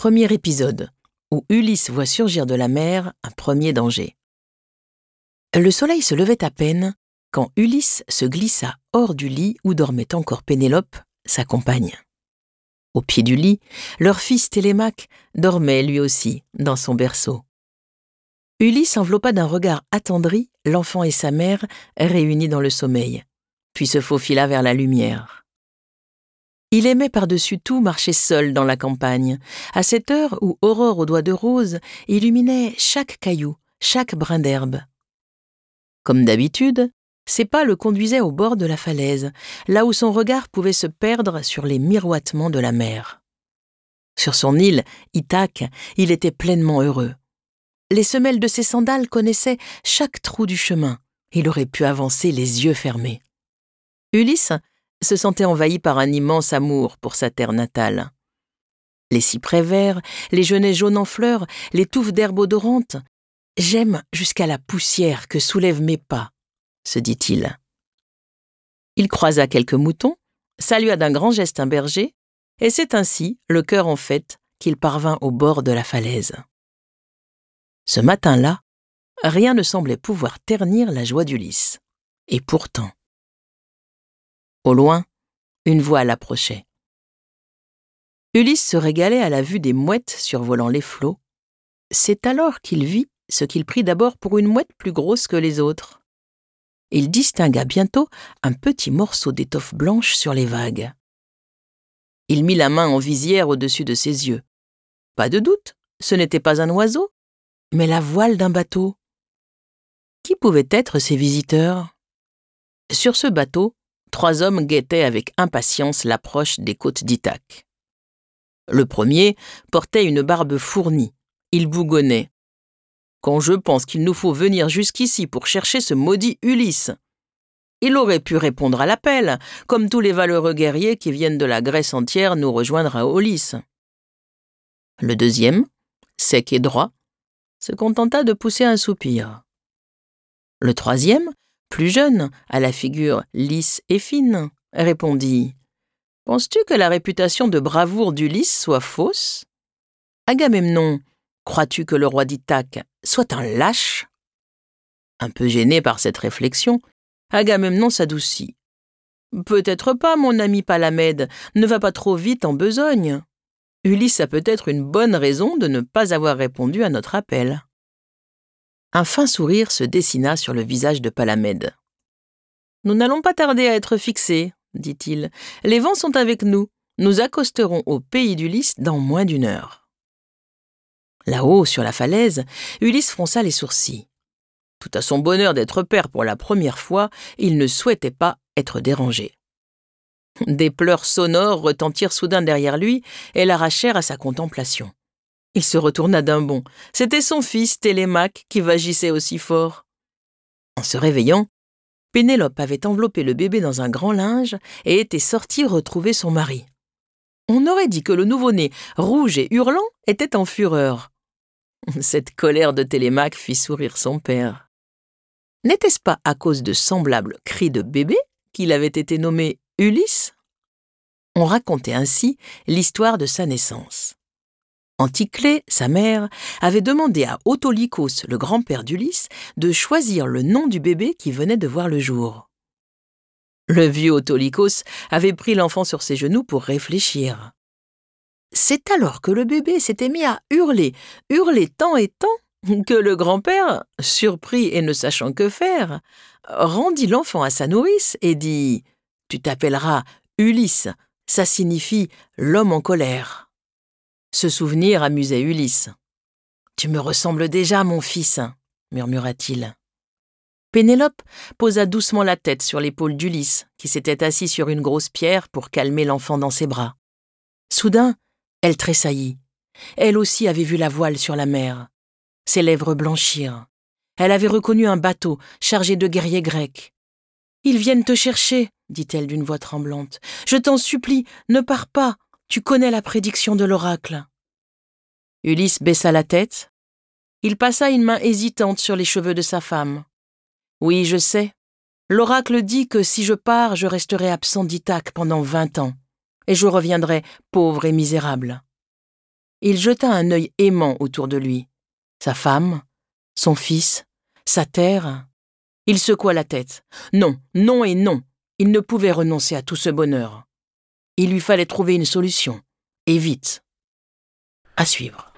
Premier épisode, où Ulysse voit surgir de la mer un premier danger. Le soleil se levait à peine quand Ulysse se glissa hors du lit où dormait encore Pénélope, sa compagne. Au pied du lit, leur fils Télémaque dormait lui aussi dans son berceau. Ulysse enveloppa d'un regard attendri l'enfant et sa mère réunis dans le sommeil, puis se faufila vers la lumière. Il aimait par-dessus tout marcher seul dans la campagne, à cette heure où Aurore aux doigts de rose illuminait chaque caillou, chaque brin d'herbe. Comme d'habitude, ses pas le conduisaient au bord de la falaise, là où son regard pouvait se perdre sur les miroitements de la mer. Sur son île, Ithaque, il était pleinement heureux. Les semelles de ses sandales connaissaient chaque trou du chemin. Il aurait pu avancer les yeux fermés. Ulysse se sentait envahi par un immense amour pour sa terre natale. Les cyprès verts, les genêts jaunes en fleurs, les touffes d'herbes odorantes, j'aime jusqu'à la poussière que soulèvent mes pas, se dit-il. Il croisa quelques moutons, salua d'un grand geste un berger, et c'est ainsi, le cœur en fête, qu'il parvint au bord de la falaise. Ce matin-là, rien ne semblait pouvoir ternir la joie d'Ulysse. Et pourtant, au loin, une voile approchait. Ulysse se régalait à la vue des mouettes survolant les flots. C'est alors qu'il vit ce qu'il prit d'abord pour une mouette plus grosse que les autres. Il distingua bientôt un petit morceau d'étoffe blanche sur les vagues. Il mit la main en visière au-dessus de ses yeux. Pas de doute, ce n'était pas un oiseau, mais la voile d'un bateau. Qui pouvaient être ces visiteurs? Sur ce bateau, trois hommes guettaient avec impatience l'approche des côtes d'Ithaque. Le premier portait une barbe fournie. Il bougonnait. Quand je pense qu'il nous faut venir jusqu'ici pour chercher ce maudit Ulysse. Il aurait pu répondre à l'appel, comme tous les valeureux guerriers qui viennent de la Grèce entière nous rejoindre à Aulis. Le deuxième, sec et droit, se contenta de pousser un soupir. Le troisième plus jeune, à la figure lisse et fine, répondit Penses-tu que la réputation de bravoure d'Ulysse soit fausse? Agamemnon, crois-tu que le roi d'Ithaque soit un lâche? Un peu gêné par cette réflexion, Agamemnon s'adoucit. Peut-être pas, mon ami Palamède, ne va pas trop vite en besogne. Ulysse a peut-être une bonne raison de ne pas avoir répondu à notre appel. Un fin sourire se dessina sur le visage de Palamède. Nous n'allons pas tarder à être fixés, dit-il. Les vents sont avec nous. Nous accosterons au pays d'Ulysse dans moins d'une heure. Là-haut, sur la falaise, Ulysse fronça les sourcils. Tout à son bonheur d'être père pour la première fois, il ne souhaitait pas être dérangé. Des pleurs sonores retentirent soudain derrière lui et l'arrachèrent à sa contemplation. Il se retourna d'un bond. C'était son fils, Télémaque, qui vagissait aussi fort. En se réveillant, Pénélope avait enveloppé le bébé dans un grand linge et était sortie retrouver son mari. On aurait dit que le nouveau-né, rouge et hurlant, était en fureur. Cette colère de Télémaque fit sourire son père. N'était-ce pas à cause de semblables cris de bébé qu'il avait été nommé Ulysse? On racontait ainsi l'histoire de sa naissance. Anticlée, sa mère, avait demandé à Autolycos, le grand-père d'Ulysse, de choisir le nom du bébé qui venait de voir le jour. Le vieux Autolycos avait pris l'enfant sur ses genoux pour réfléchir. C'est alors que le bébé s'était mis à hurler, hurler tant et tant, que le grand-père, surpris et ne sachant que faire, rendit l'enfant à sa nourrice et dit Tu t'appelleras Ulysse, ça signifie l'homme en colère. Ce souvenir amusait Ulysse. Tu me ressembles déjà, mon fils, murmura-t-il. Pénélope posa doucement la tête sur l'épaule d'Ulysse, qui s'était assis sur une grosse pierre pour calmer l'enfant dans ses bras. Soudain, elle tressaillit. Elle aussi avait vu la voile sur la mer. Ses lèvres blanchirent. Elle avait reconnu un bateau chargé de guerriers grecs. Ils viennent te chercher, dit-elle d'une voix tremblante. Je t'en supplie, ne pars pas. Tu connais la prédiction de l'oracle. Ulysse baissa la tête. Il passa une main hésitante sur les cheveux de sa femme. Oui, je sais. L'oracle dit que si je pars, je resterai absent d'Ithaque pendant vingt ans, et je reviendrai pauvre et misérable. il jeta un œil aimant autour de lui. Sa femme, son fils, sa terre? Il secoua la tête. Non, non et non. Il ne pouvait renoncer à tout ce bonheur. Il lui fallait trouver une solution. Et vite. À suivre.